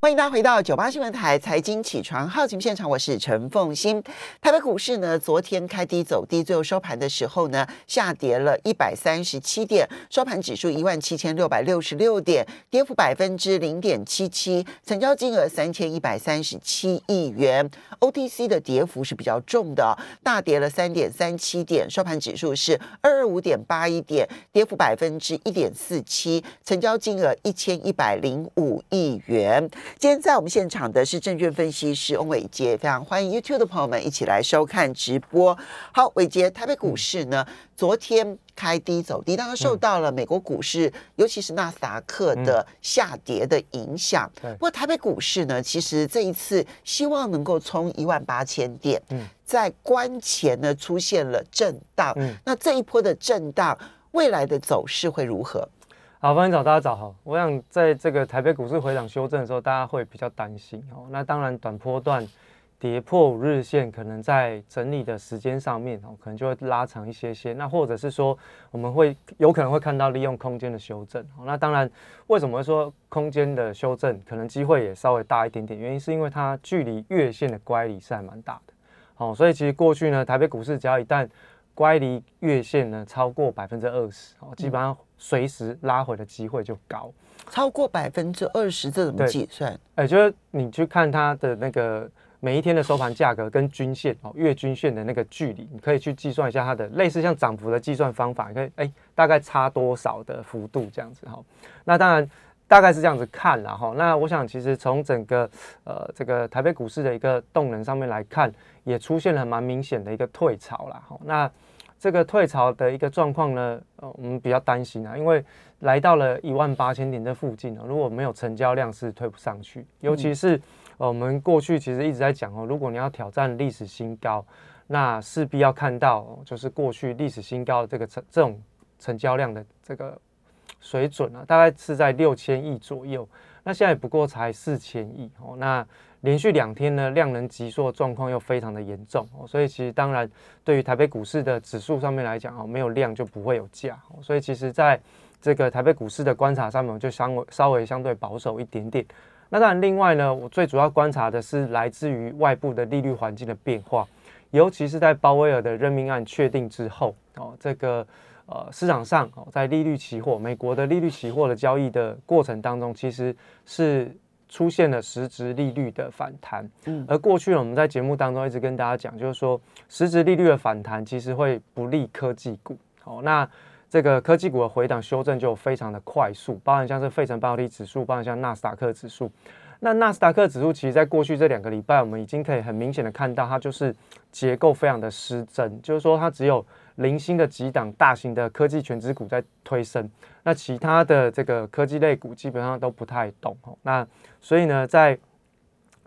欢迎大家回到九八新闻台财经起床号节目现场，我是陈凤欣。台北股市呢，昨天开低走低，最后收盘的时候呢，下跌了一百三十七点，收盘指数一万七千六百六十六点，跌幅百分之零点七七，成交金额三千一百三十七亿元。OTC 的跌幅是比较重的，大跌了三点三七点，收盘指数是二二五点八一点，跌幅百分之一点四七，成交金额一千一百零五亿元。今天在我们现场的是证券分析师翁伟杰，非常欢迎 YouTube 的朋友们一起来收看直播。好，伟杰，台北股市呢，昨天开低走低，当然受到了美国股市，尤其是纳斯达克的下跌的影响。不过台北股市呢，其实这一次希望能够冲一万八千点，在关前呢出现了震荡。那这一波的震荡，未来的走势会如何？好，欢迎早，大家早好。我想在这个台北股市回档修正的时候，大家会比较担心哦。那当然，短波段跌破五日线，可能在整理的时间上面哦，可能就会拉长一些些。那或者是说，我们会有可能会看到利用空间的修正。那当然，为什么会说空间的修正可能机会也稍微大一点点？原因是因为它距离月线的乖离是还蛮大的。好，所以其实过去呢，台北股市只要一旦乖离月线呢超过百分之二十，哦，基本上。随时拉回的机会就高，超过百分之二十，这怎么计算？哎，就是你去看它的那个每一天的收盘价格跟均线哦，月均线的那个距离，你可以去计算一下它的类似像涨幅的计算方法，你可以哎大概差多少的幅度这样子哈。那当然大概是这样子看了哈。那我想其实从整个呃这个台北股市的一个动能上面来看，也出现了蛮明显的一个退潮了哈。那这个退潮的一个状况呢，呃，我们比较担心啊，因为来到了一万八千点这附近呢，如果没有成交量是推不上去，尤其是呃，我们过去其实一直在讲哦，如果你要挑战历史新高，那势必要看到就是过去历史新高的这个成这种成交量的这个水准啊，大概是在六千亿左右，那现在不过才四千亿哦，那。连续两天呢，量能急缩状况又非常的严重，所以其实当然对于台北股市的指数上面来讲哦，没有量就不会有价，所以其实在这个台北股市的观察上面，就相稍微相对保守一点点。那当然，另外呢，我最主要观察的是来自于外部的利率环境的变化，尤其是在鲍威尔的任命案确定之后哦，这个呃市场上哦，在利率期货美国的利率期货的交易的过程当中，其实是。出现了实质利率的反弹，嗯，而过去我们在节目当中一直跟大家讲，就是说实质利率的反弹其实会不利科技股，好，那这个科技股的回档修正就非常的快速，包含像是费城半导体指数，包含像纳斯达克指数。那纳斯达克指数其实在过去这两个礼拜，我们已经可以很明显的看到，它就是结构非常的失真，就是说它只有零星的几档大型的科技全值股在推升，那其他的这个科技类股基本上都不太动哦。那所以呢，在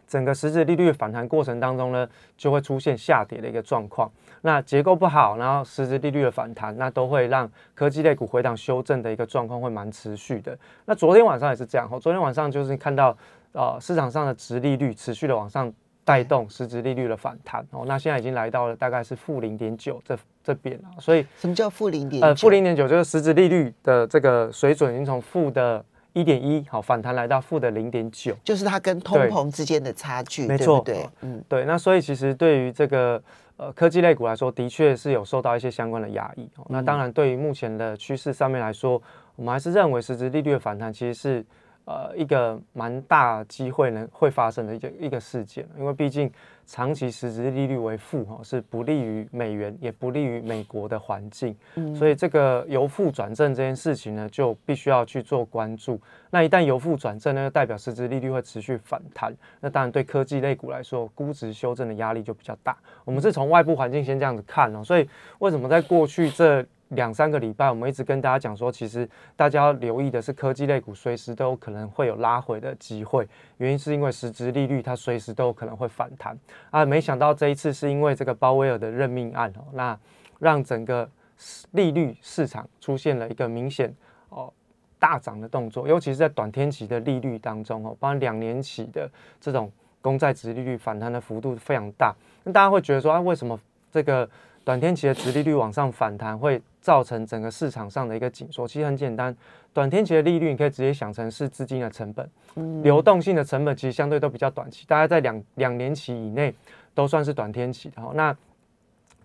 整个实质利率反弹过程当中呢，就会出现下跌的一个状况。那结构不好，然后实质利率的反弹，那都会让科技类股回档修正的一个状况会蛮持续的。那昨天晚上也是这样，昨天晚上就是看到。呃，市场上的值利率持续的往上带动实质利率的反弹哦，那现在已经来到了大概是负零点九这这边了，所以什么叫负零点？呃，负零点九就是实质利率的这个水准已经从负的一点一好反弹来到负的零点九，就是它跟通膨之间的差距，没错，对，嗯，对，那所以其实对于这个呃科技类股来说，的确是有受到一些相关的压抑哦。那当然，对于目前的趋势上面来说，我们还是认为实质利率的反弹其实是。呃，一个蛮大机会呢会发生的一个一个事件，因为毕竟长期实质利率为负哈，是不利于美元，也不利于美国的环境，所以这个由负转正这件事情呢，就必须要去做关注。那一旦由负转正呢，代表实质利率会持续反弹，那当然对科技类股来说，估值修正的压力就比较大。我们是从外部环境先这样子看哦，所以为什么在过去这？两三个礼拜，我们一直跟大家讲说，其实大家要留意的是科技类股随时都有可能会有拉回的机会，原因是因为实质利率它随时都有可能会反弹啊。没想到这一次是因为这个鲍威尔的任命案哦，那让整个利率市场出现了一个明显哦大涨的动作，尤其是在短天期的利率当中哦，包括两年期的这种公债值利率反弹的幅度非常大，那大家会觉得说啊，为什么这个？短天期的殖利率往上反弹，会造成整个市场上的一个紧缩。其实很简单，短天期的利率你可以直接想成是资金的成本，流动性的成本其实相对都比较短期，大概在两两年期以内都算是短天期的。那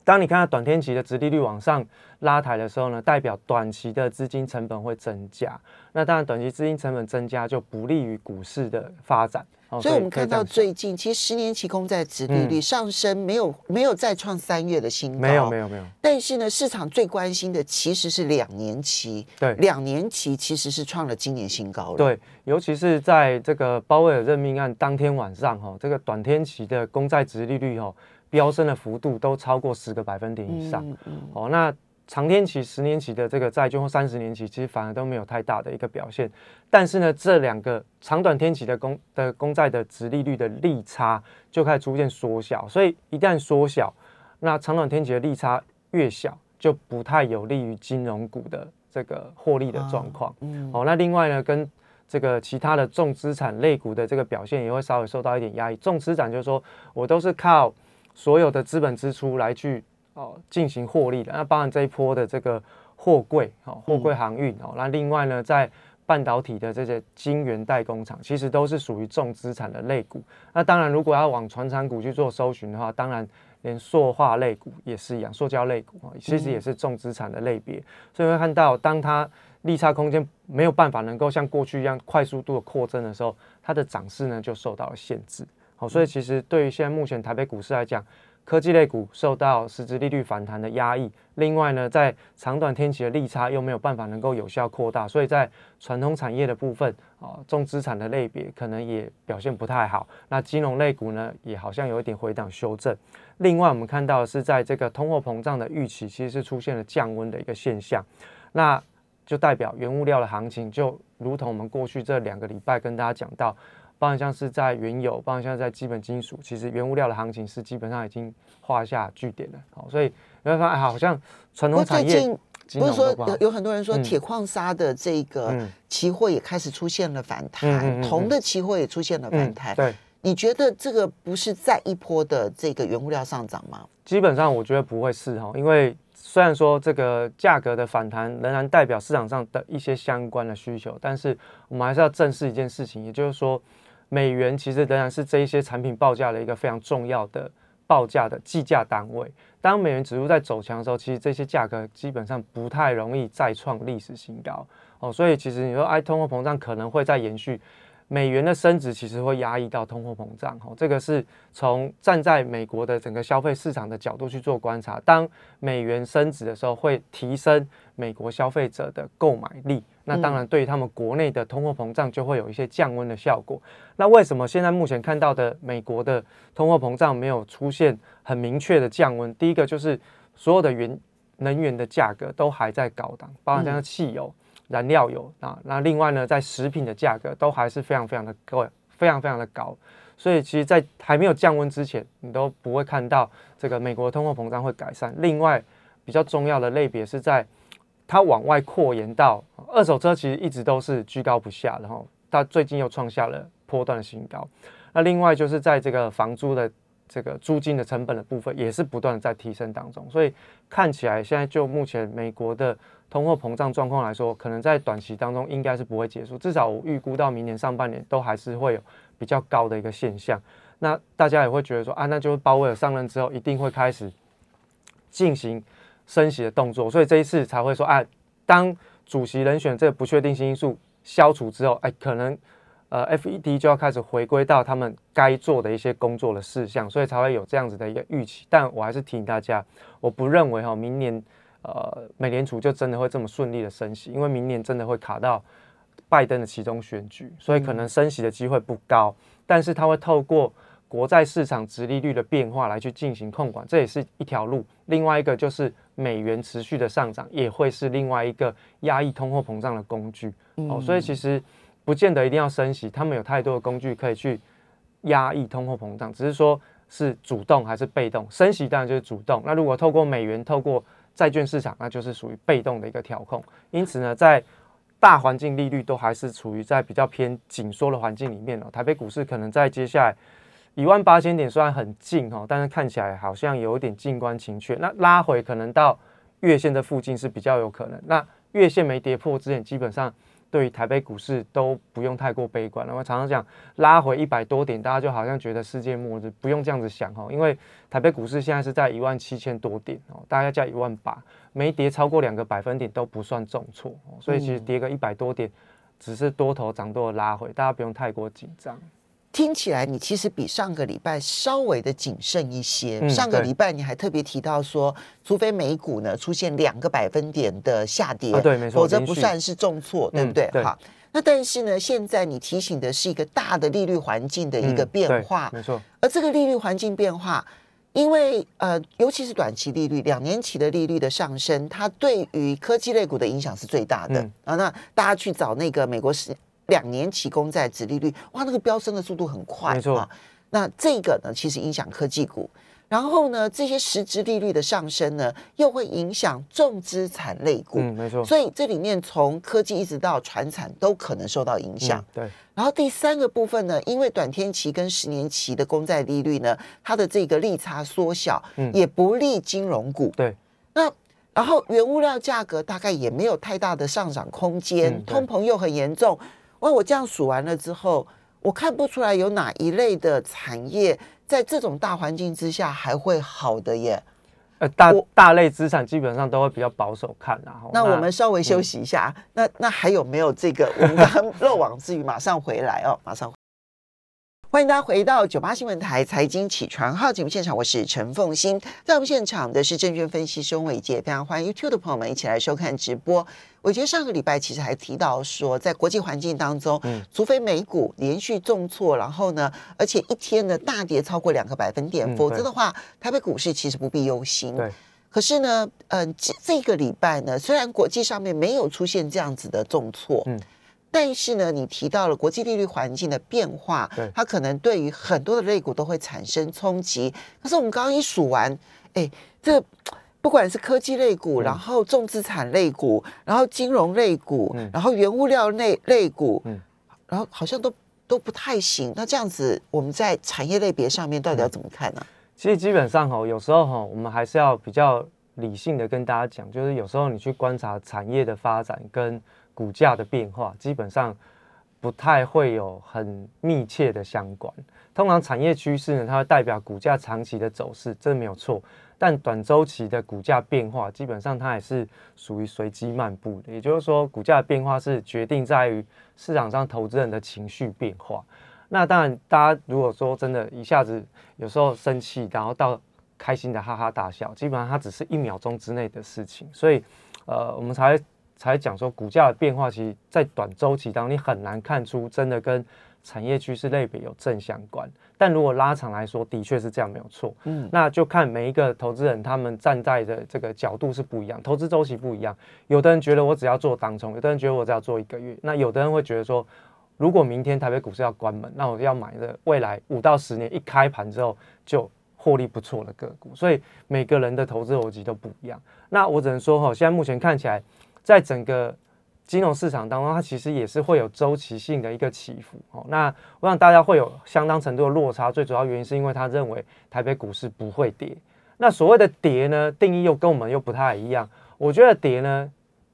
当你看到短天期的殖利率往上拉抬的时候呢，代表短期的资金成本会增加。那当然，短期资金成本增加就不利于股市的发展。所以，我们看到最近，其实十年期公债殖利率上升，没有没有再创三月的新高，没有没有没有。但是呢，市场最关心的其实是两年期，对，两年期其实是创了今年新高了。对，尤其是在这个鲍威尔任命案当天晚上，哈，这个短天期的公债殖利率，哈。飙升的幅度都超过十个百分点以上，哦，那长天期、十年期的这个债券或三十年期，其实反而都没有太大的一个表现。但是呢，这两个长短天期的公的公债的值利率的利差就开始逐渐缩小，所以一旦缩小，那长短天期的利差越小，就不太有利于金融股的这个获利的状况。哦，那另外呢，跟这个其他的重资产类股的这个表现也会稍微受到一点压抑。重资产就是说我都是靠。所有的资本支出来去哦进行获利的，那包含这一波的这个货柜哦，货柜航运哦，那另外呢，在半导体的这些晶圆代工厂，其实都是属于重资产的类股。那当然，如果要往传产股去做搜寻的话，当然连塑化类股也是一样，塑胶类股啊，其实也是重资产的类别。所以会看到，当它利差空间没有办法能够像过去一样快速度的扩增的时候，它的涨势呢就受到了限制。好，所以其实对于现在目前台北股市来讲，科技类股受到实质利率反弹的压抑，另外呢，在长短天期的利差又没有办法能够有效扩大，所以在传统产业的部分啊，重资产的类别可能也表现不太好。那金融类股呢，也好像有一点回档修正。另外，我们看到的是在这个通货膨胀的预期，其实是出现了降温的一个现象，那就代表原物料的行情，就如同我们过去这两个礼拜跟大家讲到。包含像是在原油，包含像在基本金属，其实原物料的行情是基本上已经画下句点了。好，所以你会发现，好像传统产业不是说有有很多人说铁矿砂的这个期货也开始出现了反弹，铜的期货也出现了反弹。对，你觉得这个不是再一波的这个原物料上涨吗？基本上我觉得不会是哈，因为虽然说这个价格的反弹仍然代表市场上的一些相关的需求，但是我们还是要正视一件事情，也就是说。美元其实仍然是这一些产品报价的一个非常重要的报价的计价单位。当美元指数在走强的时候，其实这些价格基本上不太容易再创历史新高哦。所以其实你说，哎，通货膨胀可能会再延续。美元的升值其实会压抑到通货膨胀，哦，这个是从站在美国的整个消费市场的角度去做观察。当美元升值的时候，会提升美国消费者的购买力，那当然对于他们国内的通货膨胀就会有一些降温的效果。那为什么现在目前看到的美国的通货膨胀没有出现很明确的降温？第一个就是所有的原能源的价格都还在高档，包括像汽油。燃料油啊，那另外呢，在食品的价格都还是非常非常的高，非常非常的高，所以其实，在还没有降温之前，你都不会看到这个美国通货膨胀会改善。另外，比较重要的类别是在它往外扩延到二手车，其实一直都是居高不下，然后它最近又创下了波段的新高。那另外就是在这个房租的这个租金的成本的部分，也是不断的在提升当中，所以看起来现在就目前美国的。通货膨胀状况来说，可能在短期当中应该是不会结束，至少我预估到明年上半年都还是会有比较高的一个现象。那大家也会觉得说啊，那就是鲍威尔上任之后一定会开始进行升息的动作，所以这一次才会说啊，当主席人选这个不确定性因素消除之后，哎，可能呃 FED 就要开始回归到他们该做的一些工作的事项，所以才会有这样子的一个预期。但我还是提醒大家，我不认为哈，明年。呃，美联储就真的会这么顺利的升息，因为明年真的会卡到拜登的其中选举，所以可能升息的机会不高。但是它会透过国债市场直利率的变化来去进行控管，这也是一条路。另外一个就是美元持续的上涨，也会是另外一个压抑通货膨胀的工具。哦，所以其实不见得一定要升息，他们有太多的工具可以去压抑通货膨胀，只是说是主动还是被动。升息当然就是主动。那如果透过美元，透过债券市场那就是属于被动的一个调控，因此呢，在大环境利率都还是处于在比较偏紧缩的环境里面哦。台北股市可能在接下来一万八千点虽然很近哦，但是看起来好像有一点静观情却。那拉回可能到月线的附近是比较有可能。那月线没跌破之前，基本上对于台北股市都不用太过悲观。我常常讲拉回一百多点，大家就好像觉得世界末日，不用这样子想哦，因为台北股市现在是在一万七千多点哦，大概加一万八，没跌超过两个百分点都不算重挫哦，所以其实跌个一百多点，只是多头涨多的拉回，大家不用太过紧张。听起来你其实比上个礼拜稍微的谨慎一些。嗯上个礼拜你还特别提到说，除非美股呢出现两个百分点的下跌，啊对没错否则不算是重挫，对不嗯对？对好，那但是呢，现在你提醒的是一个大的利率环境的一个变化，没错，而这个利率环境变化。因为呃，尤其是短期利率、两年期的利率的上升，它对于科技类股的影响是最大的、嗯啊。那大家去找那个美国十两年期公债殖利率，哇，那个飙升的速度很快，没错啊。那这个呢，其实影响科技股。然后呢，这些实质利率的上升呢，又会影响重资产类股。嗯，没错，所以这里面从科技一直到传产都可能受到影响。嗯对，然后第三个部分呢，因为短天期跟十年期的公债利率呢，它的这个利差缩小，嗯也不利金融股。对，那然后原物料价格大概也没有太大的上涨空间，嗯通膨又很严重。哇，我这样数完了之后，我看不出来有哪一类的产业在这种大环境之下还会好的耶。呃，大大类资产基本上都会比较保守看然后那我们稍微休息一下，那那还有没有这个？我们刚刚漏网之鱼，马上回来哦，马上回。欢迎大家回到九八新闻台财经起床号节目现场，我是陈凤欣。在我们现场的是证券分析师翁伟杰，非常欢迎 YouTube 的朋友们一起来收看直播。我觉得上个礼拜其实还提到说，在国际环境当中，嗯除非美股连续重挫，然后呢，而且一天呢大跌超过两个百分点，嗯否则的话，台北股市其实不必忧心。对，可是呢，嗯、这这个礼拜呢，虽然国际上面没有出现这样子的重挫，嗯但是呢，你提到了国际利率环境的变化对，它可能对于很多的类股都会产生冲击。可是我们刚刚一数完，哎，这不管是科技类股，嗯然后重资产类股，然后金融类股，嗯然后原物料类类股，嗯然后好像都都不太行。那这样子，我们在产业类别上面到嗯底要怎么看呢、其实基本上哈，有时候哈，我们还是要比较理性的跟大家讲，就是有时候你去观察产业的发展跟股价的变化，基本上不太会有很密切的相关。通常产业趋势呢，它会代表股价长期的走势，这没有错。但短周期的股价变化，基本上它也是属于随机漫步的。也就是说，股价的变化是决定在于市场上投资人的情绪变化。那当然，大家如果说真的一下子有时候生气，然后到开心的哈哈大笑，基本上它只是一秒钟之内的事情。所以，呃，我们才才讲说，股价的变化，其实在短周期当中，你很难看出真的跟产业趋势类别有正相关。但如果拉长来说，的确是这样，没有错。嗯，那就看每一个投资人他们站在的这个角度是不一样，投资周期不一样。有的人觉得我只要做当冲，有的人觉得我只要做一个月，那有的人会觉得说，如果明天台北股市要关门，那我就要买的未来五到十年一开盘之后就获利不错的个股。所以每个人的投资逻辑都不一样。那我只能说哈，现在目前看起来，在整个金融市场当中，它其实也是会有周期性的一个起伏哦。那我想大家会有相当程度的落差，最主要原因是因为他认为台北股市不会跌。那所谓的跌呢，定义又跟我们又不太一样。我觉得跌呢，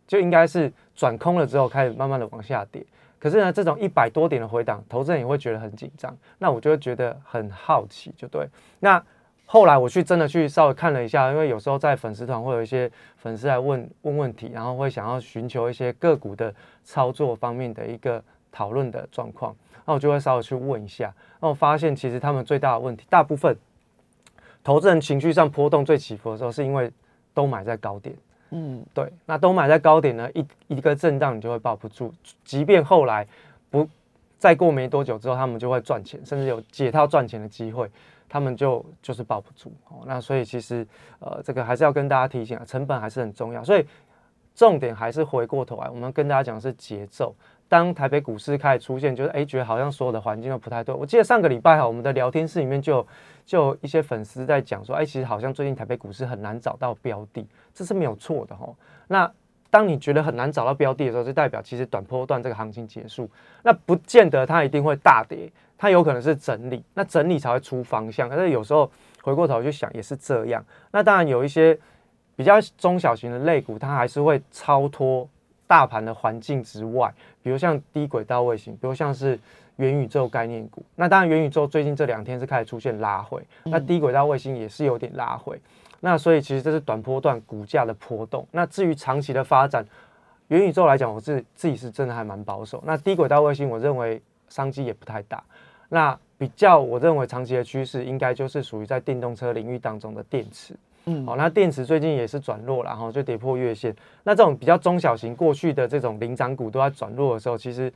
就应该是转空了之后开始慢慢的往下跌。可是呢，这种一百多点的回档，投资人也会觉得很紧张。那我就会觉得很好奇，就对。那后来我去真的去稍微看了一下，因为有时候在粉丝团会有一些粉丝来问问问题，然后会想要寻求一些个股的操作方面的一个讨论的状况，那我就会稍微去问一下。那我发现其实他们最大的问题，大部分投资人情绪上波动最起伏的时候，是因为都买在高点。嗯，对，那都买在高点呢，一一个震荡你就会抱不住，即便后来不再过没多久之后，他们就会赚钱，甚至有解套赚钱的机会，他们就就是抱不住哦。那所以其实呃，这个还是要跟大家提醒啊，成本还是很重要，所以重点还是回过头来，我们跟大家讲的是节奏。当台北股市开始出现，就是哎，觉得好像所有的环境都不太对。我记得上个礼拜哈，我们的聊天室里面就就有一些粉丝在讲说，哎，其实好像最近台北股市很难找到标的，这是没有错的哈。那当你觉得很难找到标的的时候，就代表其实短波段这个行情结束，那不见得它一定会大跌，它有可能是整理，那整理才会出方向。可是有时候回过头去想，也是这样。那当然有一些比较中小型的类股，它还是会超脱大盘的环境之外，比如像低轨道卫星，比如像是元宇宙概念股。那当然元宇宙最近这两天是开始出现拉回，那低轨道卫星也是有点拉回。那所以其实这是短波段股价的波动。那至于长期的发展，元宇宙来讲，我自自己是真的还蛮保守。那低轨道卫星，我认为商机也不太大。那比较我认为长期的趋势，应该就是属于在电动车领域当中的电池。嗯，好，那电池最近也是转弱了，然后就跌破月线。那这种比较中小型过去的这种领涨股都在转弱的时候，其实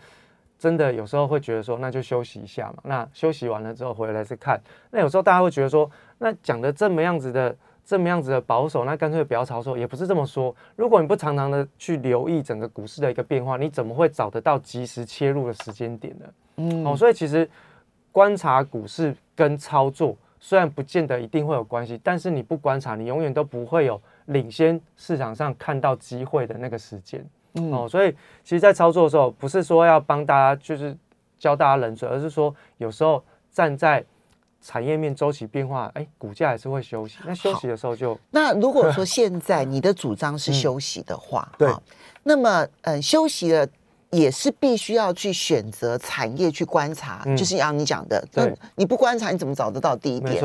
真的有时候会觉得说，那就休息一下嘛。那休息完了之后回来再看。那有时候大家会觉得说，那讲的这么样子的。这么样子的保守，那干脆不要操作，也不是这么说。如果你不常常的去留意整个股市的一个变化，你怎么会找得到及时切入的时间点呢？嗯，哦，所以其实观察股市跟操作虽然不见得一定会有关系，但是你不观察，你永远都不会有领先市场上看到机会的那个时间。哦，所以其实，在操作的时候，不是说要帮大家就是教大家冷水，而是说有时候站在。产业面周期变化，哎，股价还是会休息。那休息的时候就那如果说 现在你的主张是休息的话，对，那么嗯，休息了也是必须要去选择产业去观察，就是像你讲的，那，你不观察你怎么找得到第一点？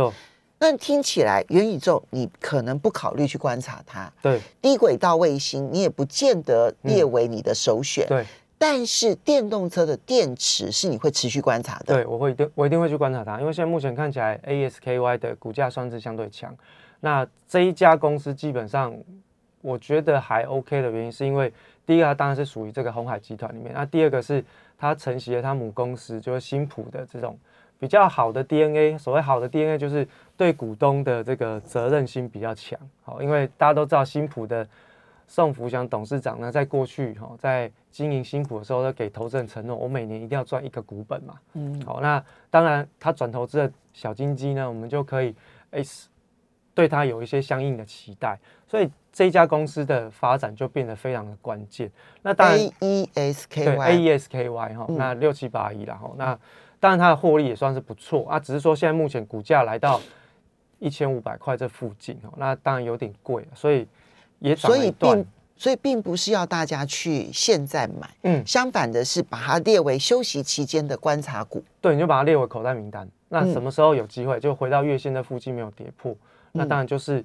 那听起来元宇宙你可能不考虑去观察它，对，低轨道卫星你也不见得列为你的首选，对。但是电动车的电池是你会持续观察的。对，我会一定我一定会去观察它，因为现在目前看起来 ASKY 的股价算是相对强。那这一家公司基本上我觉得还 OK 的原因，是因为第一个它当然是属于这个红海集团里面，那第二个是它承袭了它母公司就是新普的这种比较好的 DNA。所谓好的 DNA 就是对股东的这个责任心比较强。好，因为大家都知道新普的。宋福祥董事长呢，在过去哈，在经营新普的时候，都给投资人承诺，我每年一定要赚一个股本嘛。嗯，好，那当然他转投资的小金鸡呢，我们就可以诶，对他有一些相应的期待，所以这一家公司的发展就变得非常的关键。那当然，A E S K Y A E S K Y 哈，那六七八一然后那当然它的获利也算是不错啊，只是说现在目前股价来到一千五百块这附近哦，那当然有点贵，所以也。所以并所以并不是要大家去现在买，嗯，相反的是把它列为休息期间的观察股。对，你就把它列为口袋名单。那什么时候有机会就回到月线的附近没有跌破，那当然就是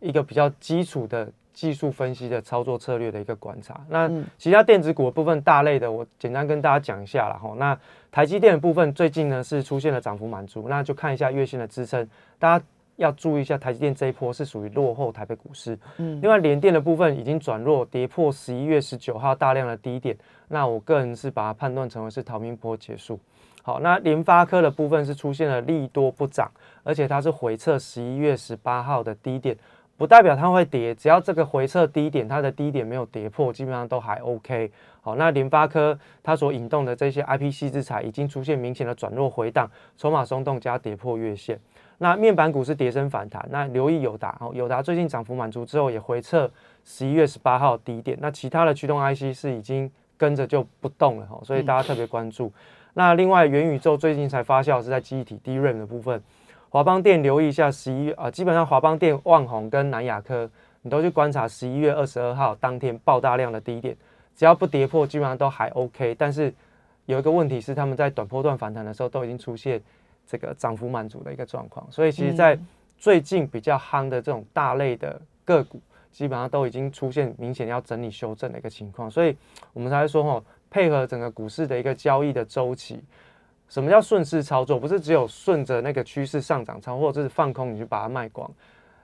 一个比较基础的技术分析的操作策略的一个观察。那其他电子股的部分大类的，我简单跟大家讲一下了哈。那台积电的部分最近呢是出现了涨幅满足，那就看一下月线的支撑，大家。要注意一下，台积电这一波是属于落后台北股市。嗯，另外联电的部分已经转弱，跌破十一月十九号大量的低点。那我个人是把它判断成为是逃命波结束。好，那联发科的部分是出现了利多不涨，而且它是回测十一月十八号的低点，不代表它会跌，只要这个回撤低点它的低点没有跌破，基本上都还 OK。好，那联发科它所引动的这些 IPC 资材已经出现明显的转弱回档，筹码松动加跌破月线。那面板股是跌升反弹，那留意友达哦，友达最近涨幅满足之后也回撤十一月十八号低点，那其他的驱动 IC 是已经跟着就不动了哈，所以大家特别关注。那另外元宇宙最近才发酵是在记忆体 DRAM 的部分，华邦电留意一下十一月啊，基本上华邦电、万宏跟南亚科，你都去观察十一月二十二号当天爆大量的低点，只要不跌破，基本上都还 OK。但是有一个问题是，他们在短波段反弹的时候都已经出现。这个涨幅满足的一个状况，所以其实，在最近比较夯的这种大类的个股，基本上都已经出现明显要整理修正的一个情况，所以我们才会说哈，配合整个股市的一个交易的周期，什么叫顺势操作？不是只有顺着那个趋势上涨操，或者是放空你就把它卖光，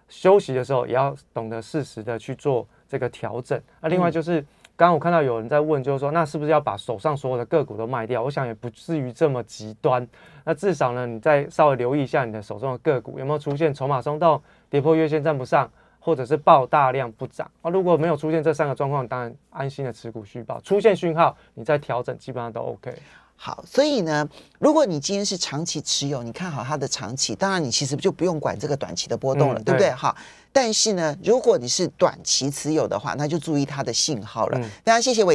休息的时候也要懂得适时的去做这个调整。那另外就是。刚刚我看到有人在问，就是说，那是不是要把手上所有的个股都卖掉？我想也不至于这么极端。那至少呢，你再稍微留意一下你的手中的个股有没有出现筹码松动、跌破月线站不上，或者是爆大量不涨。啊，如果没有出现这三个状况，当然安心的持股续报。出现讯号，你再调整，基本上都 OK。好，所以呢，如果你今天是长期持有，你看好它的长期，当然你其实就不用管这个短期的波动了，对不对？哈。但是呢，如果你是短期持有的话，那就注意它的信号了。大家谢谢伟。